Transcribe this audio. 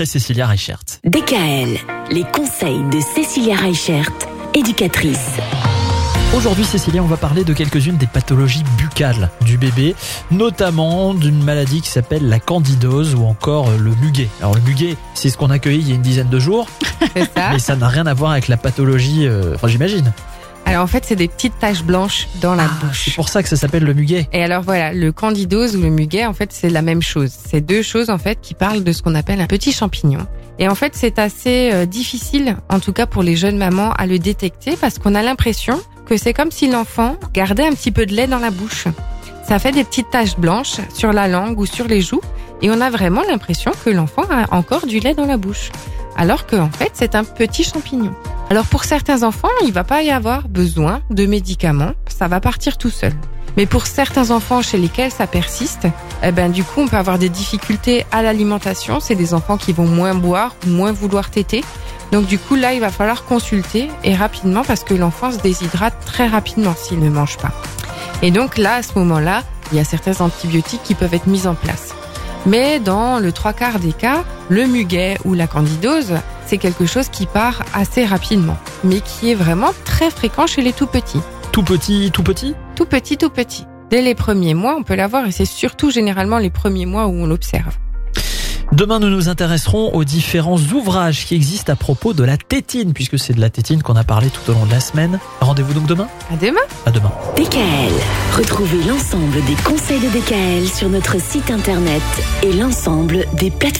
après Cécilia Reichert. DKL, les conseils de Cécilia Reichert, éducatrice. Aujourd'hui, Cécilia, on va parler de quelques-unes des pathologies buccales du bébé, notamment d'une maladie qui s'appelle la candidose ou encore le muguet. Alors le muguet, c'est ce qu'on a accueilli il y a une dizaine de jours, ça. mais ça n'a rien à voir avec la pathologie, euh, enfin j'imagine. Alors en fait, c'est des petites taches blanches dans la Ah, c'est bouche. pour ça que ça s'appelle le muguet. Et alors voilà, le candidose ou le muguet, en fait, c'est la même chose. C'est deux choses en fait qui parlent de ce qu'on appelle un petit champignon. Et en fait, c'est assez euh, difficile, en tout cas pour les jeunes mamans, à le détecter parce qu'on a l'impression que c'est comme si l'enfant gardait un petit peu de lait dans la bouche. Ça fait des petites taches blanches sur la langue ou sur les joues et on a vraiment l'impression que l'enfant a encore du lait dans la bouche. Alors qu'en fait, c'est un petit champignon. Alors pour certains enfants, il va pas y avoir besoin de médicaments, ça va partir tout seul. Mais pour certains enfants chez lesquels ça persiste, eh ben du coup on peut avoir des difficultés à l'alimentation. C'est des enfants qui vont moins boire, moins vouloir téter. Donc du coup là il va falloir consulter et rapidement parce que l'enfant se déshydrate très rapidement s'il ne mange pas. Et donc là à ce moment-là, il y a certains antibiotiques qui peuvent être mis en place. Mais dans le trois quarts des cas, le muguet ou la candidose, c'est quelque chose qui part assez rapidement, mais qui est vraiment très fréquent chez les tout petits. Tout petit, tout petit? Tout petit, tout petit. Dès les premiers mois, on peut l'avoir et c'est surtout généralement les premiers mois où on l'observe. Demain, nous nous intéresserons aux différents ouvrages qui existent à propos de la tétine, puisque c'est de la tétine qu'on a parlé tout au long de la semaine. Rendez-vous donc demain À demain! À demain. DKL, retrouvez l'ensemble des conseils de DKL sur notre site internet et l'ensemble des plateformes.